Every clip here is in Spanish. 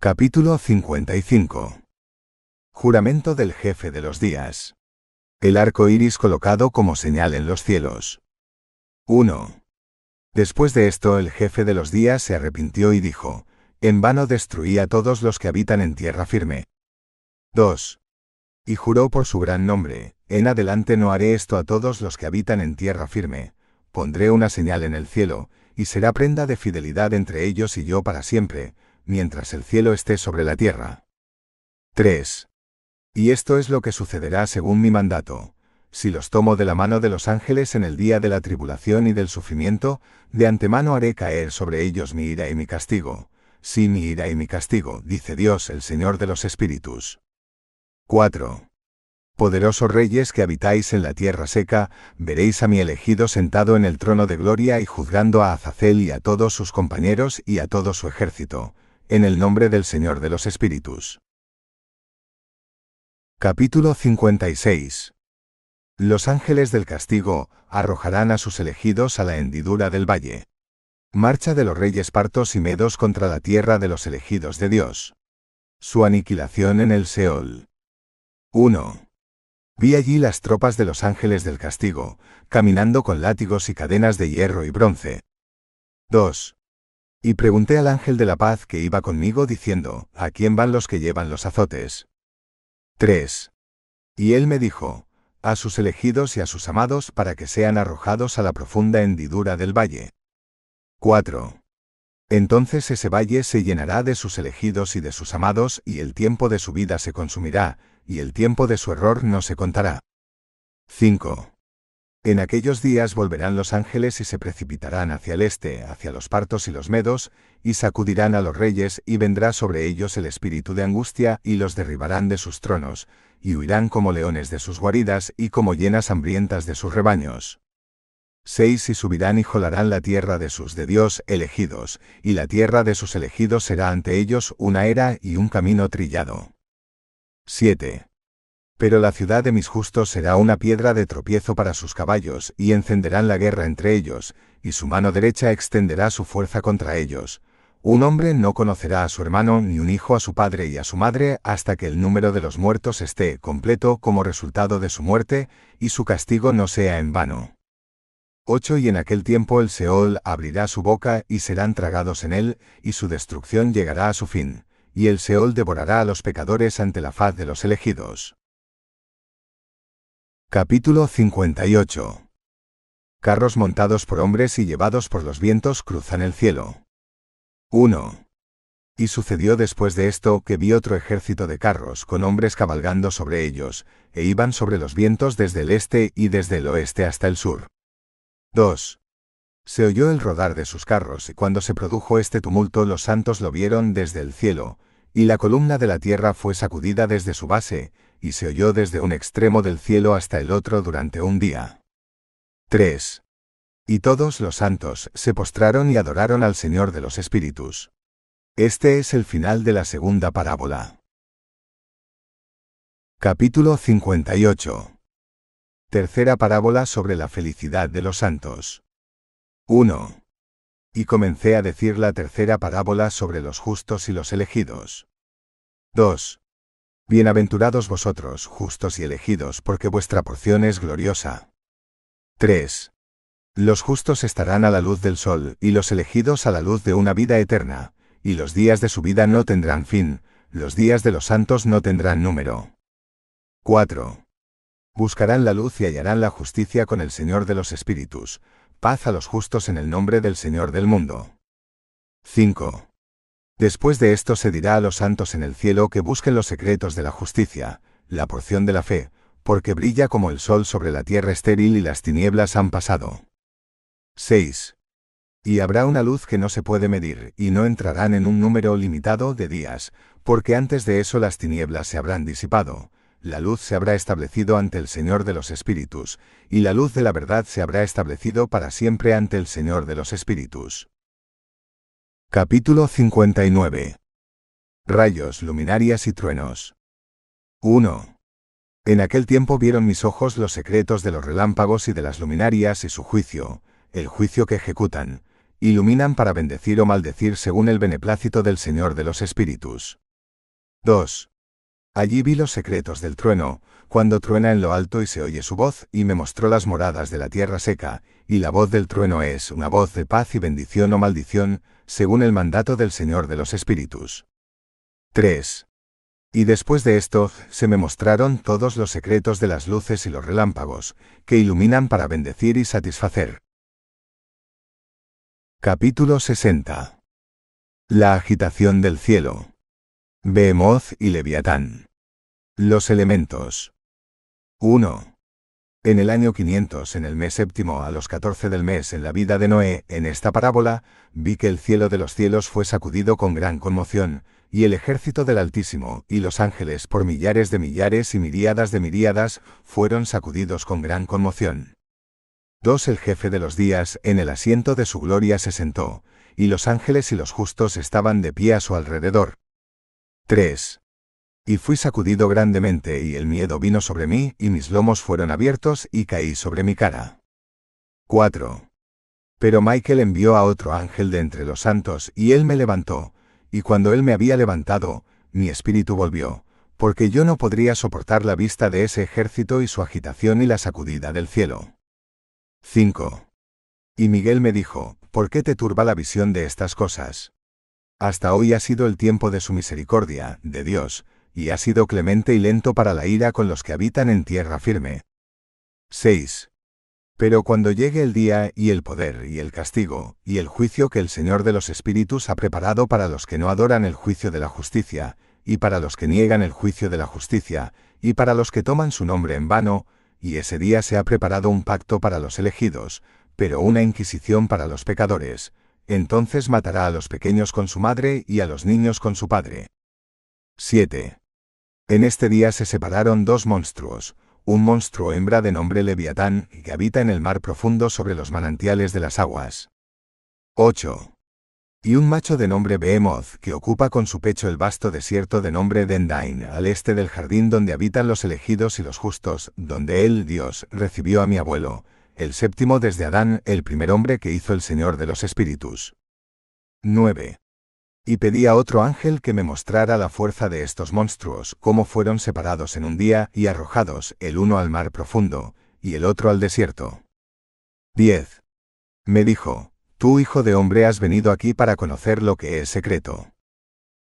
Capítulo 55 Juramento del jefe de los días. El arco iris colocado como señal en los cielos. 1. Después de esto el jefe de los días se arrepintió y dijo, En vano destruí a todos los que habitan en tierra firme. 2. Y juró por su gran nombre, En adelante no haré esto a todos los que habitan en tierra firme, pondré una señal en el cielo, y será prenda de fidelidad entre ellos y yo para siempre, mientras el cielo esté sobre la tierra. 3. Y esto es lo que sucederá según mi mandato. Si los tomo de la mano de los ángeles en el día de la tribulación y del sufrimiento, de antemano haré caer sobre ellos mi ira y mi castigo. Sí, mi ira y mi castigo, dice Dios, el Señor de los Espíritus. 4. Poderosos reyes que habitáis en la tierra seca, veréis a mi elegido sentado en el trono de gloria y juzgando a Azazel y a todos sus compañeros y a todo su ejército, en el nombre del Señor de los Espíritus. Capítulo 56 Los ángeles del castigo arrojarán a sus elegidos a la hendidura del valle. Marcha de los reyes partos y medos contra la tierra de los elegidos de Dios. Su aniquilación en el Seol. 1. Vi allí las tropas de los ángeles del castigo, caminando con látigos y cadenas de hierro y bronce. 2. Y pregunté al ángel de la paz que iba conmigo diciendo, ¿a quién van los que llevan los azotes? 3. Y él me dijo, a sus elegidos y a sus amados para que sean arrojados a la profunda hendidura del valle. 4. Entonces ese valle se llenará de sus elegidos y de sus amados, y el tiempo de su vida se consumirá, y el tiempo de su error no se contará. 5. En aquellos días volverán los ángeles y se precipitarán hacia el este, hacia los partos y los medos, y sacudirán a los reyes, y vendrá sobre ellos el espíritu de angustia, y los derribarán de sus tronos, y huirán como leones de sus guaridas, y como llenas hambrientas de sus rebaños. 6 Y subirán y jolarán la tierra de sus de Dios elegidos, y la tierra de sus elegidos será ante ellos una era y un camino trillado. 7. Pero la ciudad de mis justos será una piedra de tropiezo para sus caballos, y encenderán la guerra entre ellos, y su mano derecha extenderá su fuerza contra ellos. Un hombre no conocerá a su hermano ni un hijo a su padre y a su madre hasta que el número de los muertos esté completo como resultado de su muerte, y su castigo no sea en vano. 8 Y en aquel tiempo el Seol abrirá su boca y serán tragados en él, y su destrucción llegará a su fin, y el Seol devorará a los pecadores ante la faz de los elegidos. Capítulo 58 Carros montados por hombres y llevados por los vientos cruzan el cielo. 1. Y sucedió después de esto que vi otro ejército de carros con hombres cabalgando sobre ellos, e iban sobre los vientos desde el este y desde el oeste hasta el sur. 2. Se oyó el rodar de sus carros y cuando se produjo este tumulto los santos lo vieron desde el cielo, y la columna de la tierra fue sacudida desde su base, y se oyó desde un extremo del cielo hasta el otro durante un día. 3. Y todos los santos se postraron y adoraron al Señor de los Espíritus. Este es el final de la segunda parábola. Capítulo 58. Tercera parábola sobre la felicidad de los santos. 1. Y comencé a decir la tercera parábola sobre los justos y los elegidos. 2. Bienaventurados vosotros, justos y elegidos, porque vuestra porción es gloriosa. 3. Los justos estarán a la luz del sol, y los elegidos a la luz de una vida eterna, y los días de su vida no tendrán fin, los días de los santos no tendrán número. 4. Buscarán la luz y hallarán la justicia con el Señor de los Espíritus, paz a los justos en el nombre del Señor del mundo. 5. Después de esto se dirá a los santos en el cielo que busquen los secretos de la justicia, la porción de la fe, porque brilla como el sol sobre la tierra estéril y las tinieblas han pasado. 6. Y habrá una luz que no se puede medir, y no entrarán en un número limitado de días, porque antes de eso las tinieblas se habrán disipado, la luz se habrá establecido ante el Señor de los Espíritus, y la luz de la verdad se habrá establecido para siempre ante el Señor de los Espíritus. Capítulo 59 Rayos, luminarias y truenos. 1. En aquel tiempo vieron mis ojos los secretos de los relámpagos y de las luminarias y su juicio, el juicio que ejecutan, iluminan para bendecir o maldecir según el beneplácito del Señor de los Espíritus. 2. Allí vi los secretos del trueno, cuando truena en lo alto y se oye su voz, y me mostró las moradas de la tierra seca, y la voz del trueno es una voz de paz y bendición o maldición, según el mandato del Señor de los Espíritus. 3. Y después de esto, se me mostraron todos los secretos de las luces y los relámpagos, que iluminan para bendecir y satisfacer. Capítulo 60. La agitación del cielo. Behemoth y Leviatán. Los elementos. 1. En el año 500, en el mes séptimo, a los 14 del mes, en la vida de Noé, en esta parábola, vi que el cielo de los cielos fue sacudido con gran conmoción, y el ejército del Altísimo, y los ángeles, por millares de millares y miríadas de miríadas, fueron sacudidos con gran conmoción. 2. El jefe de los días, en el asiento de su gloria se sentó, y los ángeles y los justos estaban de pie a su alrededor. 3. Y fui sacudido grandemente y el miedo vino sobre mí y mis lomos fueron abiertos y caí sobre mi cara. 4. Pero Michael envió a otro ángel de entre los santos y él me levantó, y cuando él me había levantado, mi espíritu volvió, porque yo no podría soportar la vista de ese ejército y su agitación y la sacudida del cielo. 5. Y Miguel me dijo, ¿por qué te turba la visión de estas cosas? Hasta hoy ha sido el tiempo de su misericordia, de Dios, y ha sido clemente y lento para la ira con los que habitan en tierra firme. 6. Pero cuando llegue el día y el poder y el castigo y el juicio que el Señor de los Espíritus ha preparado para los que no adoran el juicio de la justicia, y para los que niegan el juicio de la justicia, y para los que toman su nombre en vano, y ese día se ha preparado un pacto para los elegidos, pero una inquisición para los pecadores, entonces matará a los pequeños con su madre y a los niños con su padre. 7. En este día se separaron dos monstruos, un monstruo hembra de nombre Leviatán, que habita en el mar profundo sobre los manantiales de las aguas. 8. Y un macho de nombre Behemoth, que ocupa con su pecho el vasto desierto de nombre Dendain, al este del jardín donde habitan los elegidos y los justos, donde él, Dios, recibió a mi abuelo, el séptimo desde Adán, el primer hombre que hizo el Señor de los Espíritus. 9 y pedí a otro ángel que me mostrara la fuerza de estos monstruos, cómo fueron separados en un día y arrojados, el uno al mar profundo, y el otro al desierto. 10. Me dijo, Tú, hijo de hombre, has venido aquí para conocer lo que es secreto.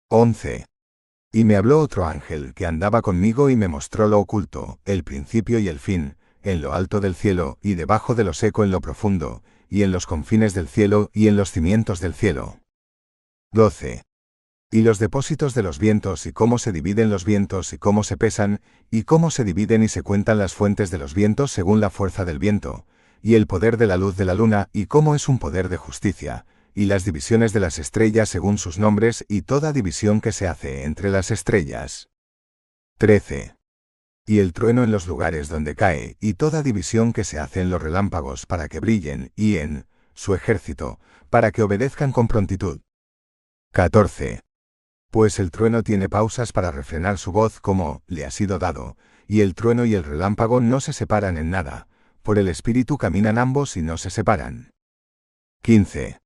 11. Y me habló otro ángel que andaba conmigo y me mostró lo oculto, el principio y el fin, en lo alto del cielo y debajo de lo seco en lo profundo, y en los confines del cielo y en los cimientos del cielo. 12. Y los depósitos de los vientos y cómo se dividen los vientos y cómo se pesan, y cómo se dividen y se cuentan las fuentes de los vientos según la fuerza del viento, y el poder de la luz de la luna y cómo es un poder de justicia, y las divisiones de las estrellas según sus nombres y toda división que se hace entre las estrellas. 13. Y el trueno en los lugares donde cae, y toda división que se hace en los relámpagos para que brillen, y en su ejército, para que obedezcan con prontitud. 14. Pues el trueno tiene pausas para refrenar su voz como le ha sido dado, y el trueno y el relámpago no se separan en nada, por el espíritu caminan ambos y no se separan. 15.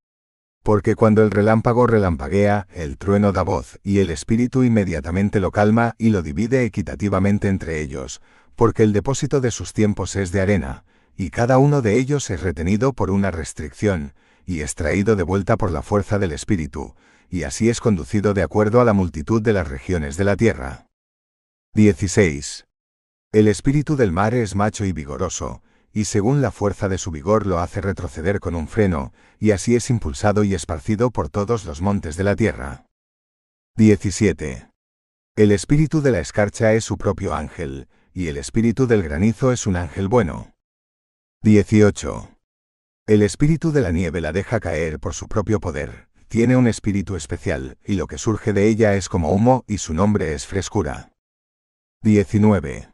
Porque cuando el relámpago relampaguea, el trueno da voz, y el espíritu inmediatamente lo calma y lo divide equitativamente entre ellos, porque el depósito de sus tiempos es de arena, y cada uno de ellos es retenido por una restricción, y extraído de vuelta por la fuerza del espíritu, y así es conducido de acuerdo a la multitud de las regiones de la tierra. 16. El espíritu del mar es macho y vigoroso, y según la fuerza de su vigor lo hace retroceder con un freno, y así es impulsado y esparcido por todos los montes de la tierra. 17. El espíritu de la escarcha es su propio ángel, y el espíritu del granizo es un ángel bueno. 18. El espíritu de la nieve la deja caer por su propio poder, tiene un espíritu especial, y lo que surge de ella es como humo y su nombre es frescura. 19.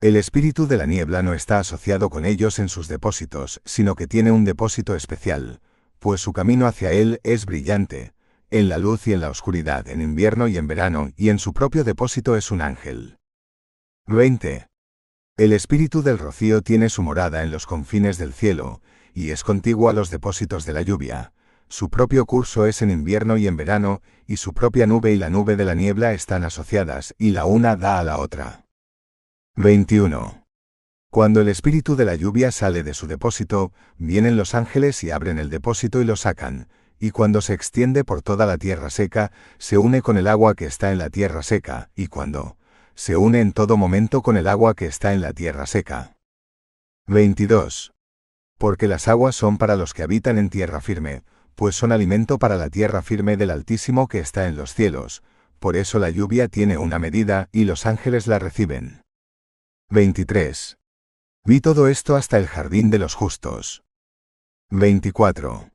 El espíritu de la niebla no está asociado con ellos en sus depósitos, sino que tiene un depósito especial, pues su camino hacia él es brillante, en la luz y en la oscuridad, en invierno y en verano, y en su propio depósito es un ángel. 20. El espíritu del rocío tiene su morada en los confines del cielo, y es contiguo a los depósitos de la lluvia, su propio curso es en invierno y en verano, y su propia nube y la nube de la niebla están asociadas, y la una da a la otra. 21. Cuando el espíritu de la lluvia sale de su depósito, vienen los ángeles y abren el depósito y lo sacan, y cuando se extiende por toda la tierra seca, se une con el agua que está en la tierra seca, y cuando se une en todo momento con el agua que está en la tierra seca. 22. Porque las aguas son para los que habitan en tierra firme, pues son alimento para la tierra firme del Altísimo que está en los cielos, por eso la lluvia tiene una medida y los ángeles la reciben. 23. Vi todo esto hasta el jardín de los justos. 24.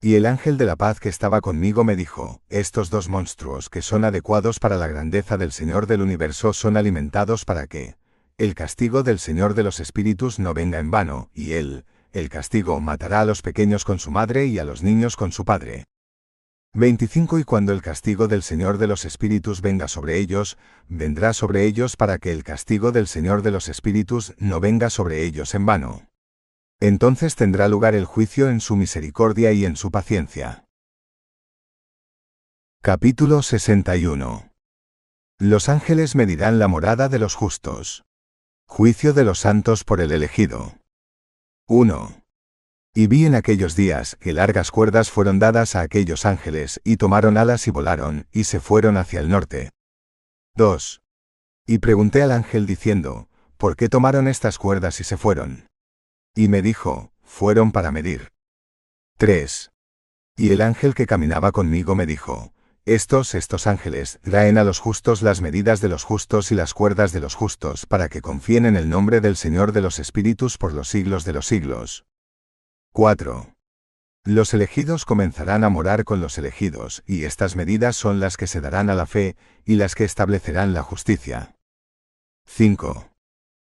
Y el ángel de la paz que estaba conmigo me dijo, estos dos monstruos que son adecuados para la grandeza del Señor del universo son alimentados para que el castigo del Señor de los espíritus no venga en vano, y él, el castigo, matará a los pequeños con su madre y a los niños con su padre. 25 Y cuando el castigo del Señor de los Espíritus venga sobre ellos, vendrá sobre ellos para que el castigo del Señor de los Espíritus no venga sobre ellos en vano. Entonces tendrá lugar el juicio en su misericordia y en su paciencia. Capítulo 61 Los ángeles medirán la morada de los justos. Juicio de los santos por el elegido. 1. Y vi en aquellos días que largas cuerdas fueron dadas a aquellos ángeles, y tomaron alas y volaron, y se fueron hacia el norte. 2. Y pregunté al ángel diciendo, ¿por qué tomaron estas cuerdas y se fueron? Y me dijo, fueron para medir. 3. Y el ángel que caminaba conmigo me dijo, estos, estos ángeles, traen a los justos las medidas de los justos y las cuerdas de los justos, para que confíen en el nombre del Señor de los Espíritus por los siglos de los siglos. 4. Los elegidos comenzarán a morar con los elegidos, y estas medidas son las que se darán a la fe, y las que establecerán la justicia. 5.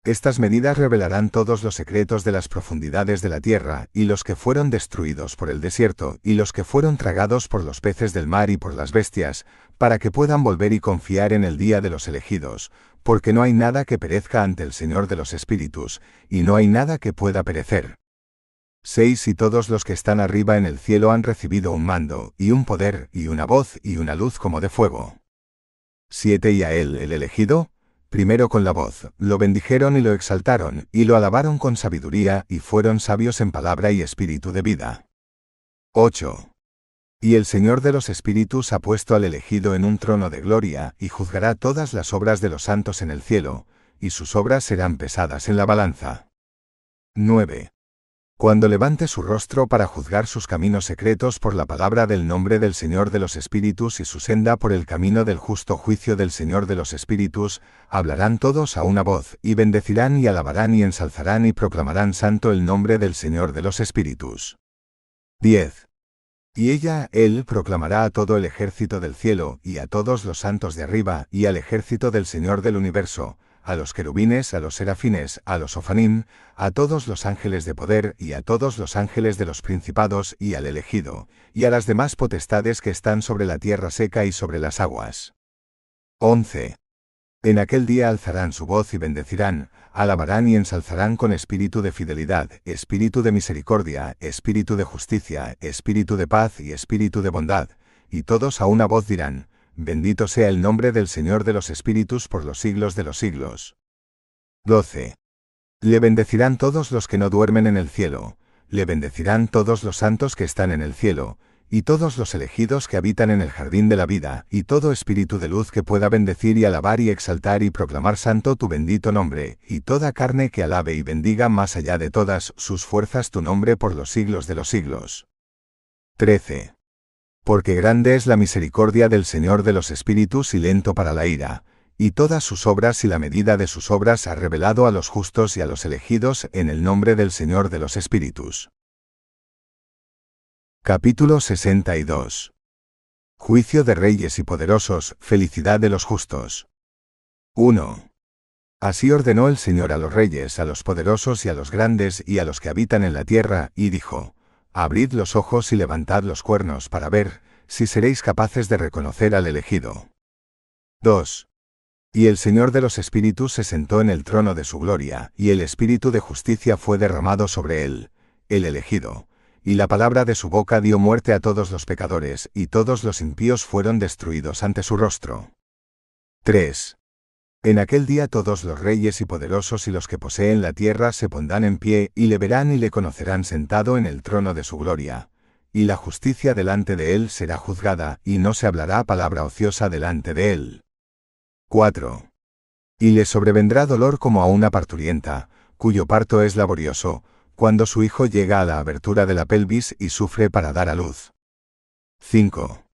Estas medidas revelarán todos los secretos de las profundidades de la tierra, y los que fueron destruidos por el desierto, y los que fueron tragados por los peces del mar y por las bestias, para que puedan volver y confiar en el día de los elegidos, porque no hay nada que perezca ante el Señor de los Espíritus, y no hay nada que pueda perecer. 6 Y todos los que están arriba en el cielo han recibido un mando, y un poder, y una voz, y una luz como de fuego. 7 Y a él, el elegido, primero con la voz, lo bendijeron y lo exaltaron, y lo alabaron con sabiduría, y fueron sabios en palabra y espíritu de vida. 8. Y el Señor de los Espíritus ha puesto al elegido en un trono de gloria, y juzgará todas las obras de los santos en el cielo, y sus obras serán pesadas en la balanza. 9 cuando levante su rostro para juzgar sus caminos secretos por la palabra del nombre del Señor de los Espíritus y su senda por el camino del justo juicio del Señor de los Espíritus, hablarán todos a una voz, y bendecirán y alabarán y ensalzarán y proclamarán santo el nombre del Señor de los Espíritus. 10. Y ella, él, proclamará a todo el ejército del cielo, y a todos los santos de arriba, y al ejército del Señor del universo, a los querubines, a los serafines, a los ofanim, a todos los ángeles de poder y a todos los ángeles de los principados y al elegido, y a las demás potestades que están sobre la tierra seca y sobre las aguas. 11. En aquel día alzarán su voz y bendecirán, alabarán y ensalzarán con espíritu de fidelidad, espíritu de misericordia, espíritu de justicia, espíritu de paz y espíritu de bondad, y todos a una voz dirán, Bendito sea el nombre del Señor de los Espíritus por los siglos de los siglos. 12. Le bendecirán todos los que no duermen en el cielo, le bendecirán todos los santos que están en el cielo, y todos los elegidos que habitan en el jardín de la vida, y todo espíritu de luz que pueda bendecir y alabar y exaltar y proclamar santo tu bendito nombre, y toda carne que alabe y bendiga más allá de todas sus fuerzas tu nombre por los siglos de los siglos. 13 porque grande es la misericordia del Señor de los Espíritus y lento para la ira, y todas sus obras y la medida de sus obras ha revelado a los justos y a los elegidos en el nombre del Señor de los Espíritus. Capítulo 62 Juicio de reyes y poderosos, felicidad de los justos. 1. Así ordenó el Señor a los reyes, a los poderosos y a los grandes y a los que habitan en la tierra, y dijo, Abrid los ojos y levantad los cuernos para ver, si seréis capaces de reconocer al elegido. 2. Y el Señor de los Espíritus se sentó en el trono de su gloria, y el Espíritu de justicia fue derramado sobre él, el elegido, y la palabra de su boca dio muerte a todos los pecadores, y todos los impíos fueron destruidos ante su rostro. 3. En aquel día todos los reyes y poderosos y los que poseen la tierra se pondrán en pie y le verán y le conocerán sentado en el trono de su gloria. Y la justicia delante de él será juzgada, y no se hablará palabra ociosa delante de él. 4. Y le sobrevendrá dolor como a una parturienta, cuyo parto es laborioso, cuando su hijo llega a la abertura de la pelvis y sufre para dar a luz. 5.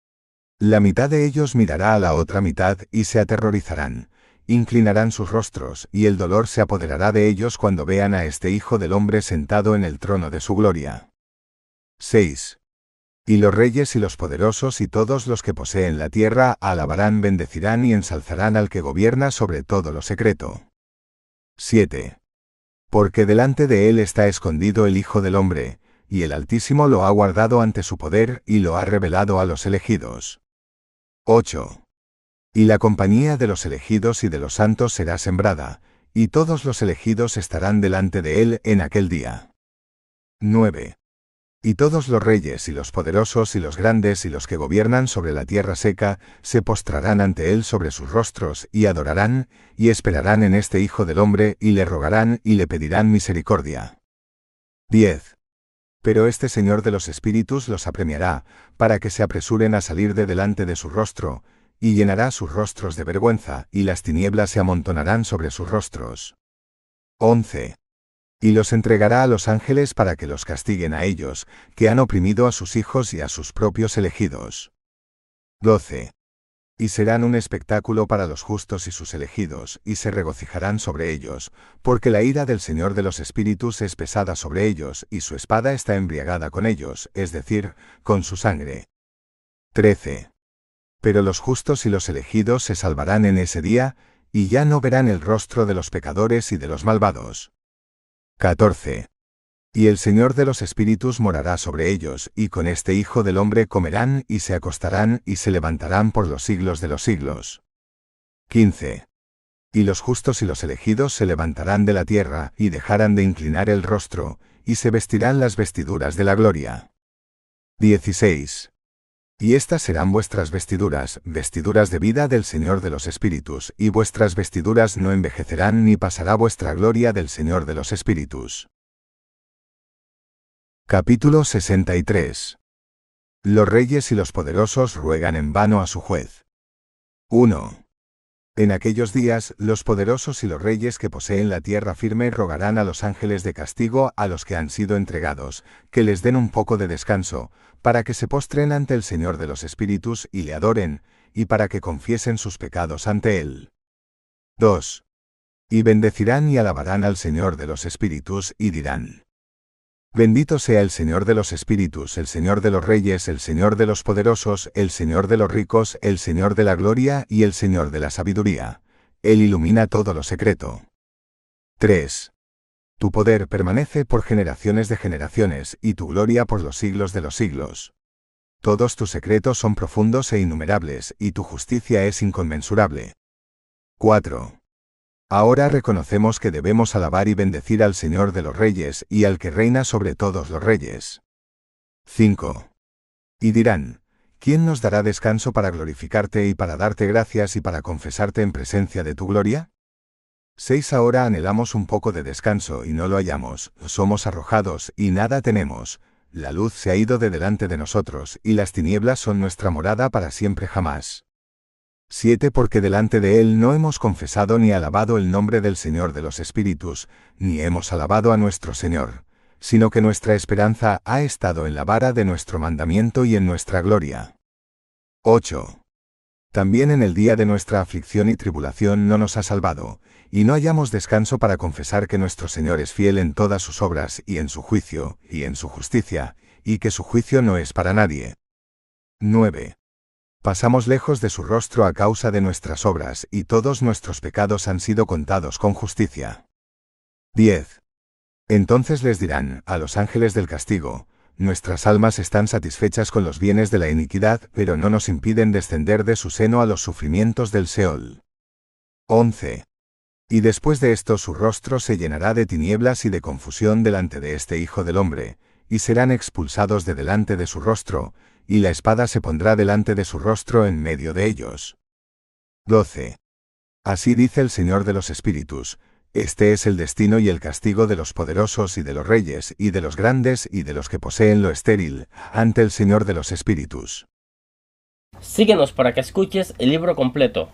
La mitad de ellos mirará a la otra mitad y se aterrorizarán, inclinarán sus rostros, y el dolor se apoderará de ellos cuando vean a este Hijo del Hombre sentado en el trono de su gloria. 6. Y los reyes y los poderosos y todos los que poseen la tierra alabarán, bendecirán y ensalzarán al que gobierna sobre todo lo secreto. 7. Porque delante de él está escondido el Hijo del Hombre, y el Altísimo lo ha guardado ante su poder y lo ha revelado a los elegidos. 8. Y la compañía de los elegidos y de los santos será sembrada, y todos los elegidos estarán delante de él en aquel día. 9. Y todos los reyes y los poderosos y los grandes y los que gobiernan sobre la tierra seca, se postrarán ante él sobre sus rostros, y adorarán, y esperarán en este Hijo del Hombre, y le rogarán y le pedirán misericordia. 10. Pero este Señor de los Espíritus los apremiará, para que se apresuren a salir de delante de su rostro, y llenará sus rostros de vergüenza, y las tinieblas se amontonarán sobre sus rostros. 11. Y los entregará a los ángeles para que los castiguen a ellos, que han oprimido a sus hijos y a sus propios elegidos. 12. Y serán un espectáculo para los justos y sus elegidos, y se regocijarán sobre ellos, porque la ira del Señor de los Espíritus es pesada sobre ellos, y su espada está embriagada con ellos, es decir, con su sangre. 13. Pero los justos y los elegidos se salvarán en ese día, y ya no verán el rostro de los pecadores y de los malvados. 14. Y el Señor de los Espíritus morará sobre ellos, y con este Hijo del Hombre comerán y se acostarán y se levantarán por los siglos de los siglos. 15. Y los justos y los elegidos se levantarán de la tierra, y dejarán de inclinar el rostro, y se vestirán las vestiduras de la gloria. 16. Y estas serán vuestras vestiduras, vestiduras de vida del Señor de los Espíritus, y vuestras vestiduras no envejecerán ni pasará vuestra gloria del Señor de los Espíritus. Capítulo 63 Los reyes y los poderosos ruegan en vano a su juez. 1. En aquellos días, los poderosos y los reyes que poseen la tierra firme rogarán a los ángeles de castigo a los que han sido entregados, que les den un poco de descanso, para que se postren ante el Señor de los Espíritus y le adoren, y para que confiesen sus pecados ante Él. 2. Y bendecirán y alabarán al Señor de los Espíritus y dirán, Bendito sea el Señor de los Espíritus, el Señor de los Reyes, el Señor de los Poderosos, el Señor de los Ricos, el Señor de la Gloria y el Señor de la Sabiduría. Él ilumina todo lo secreto. 3. Tu poder permanece por generaciones de generaciones, y tu gloria por los siglos de los siglos. Todos tus secretos son profundos e innumerables, y tu justicia es inconmensurable. 4. Ahora reconocemos que debemos alabar y bendecir al Señor de los Reyes y al que reina sobre todos los reyes. 5. Y dirán, ¿quién nos dará descanso para glorificarte y para darte gracias y para confesarte en presencia de tu gloria? 6. Ahora anhelamos un poco de descanso y no lo hallamos, somos arrojados y nada tenemos, la luz se ha ido de delante de nosotros y las tinieblas son nuestra morada para siempre jamás. 7. Porque delante de Él no hemos confesado ni alabado el nombre del Señor de los Espíritus, ni hemos alabado a nuestro Señor, sino que nuestra esperanza ha estado en la vara de nuestro mandamiento y en nuestra gloria. 8. También en el día de nuestra aflicción y tribulación no nos ha salvado, y no hallamos descanso para confesar que nuestro Señor es fiel en todas sus obras y en su juicio, y en su justicia, y que su juicio no es para nadie. 9 pasamos lejos de su rostro a causa de nuestras obras, y todos nuestros pecados han sido contados con justicia. 10. Entonces les dirán, a los ángeles del castigo, nuestras almas están satisfechas con los bienes de la iniquidad, pero no nos impiden descender de su seno a los sufrimientos del Seol. 11. Y después de esto su rostro se llenará de tinieblas y de confusión delante de este Hijo del Hombre, y serán expulsados de delante de su rostro, y la espada se pondrá delante de su rostro en medio de ellos. 12. Así dice el Señor de los Espíritus, este es el destino y el castigo de los poderosos y de los reyes, y de los grandes y de los que poseen lo estéril, ante el Señor de los Espíritus. Síguenos para que escuches el libro completo.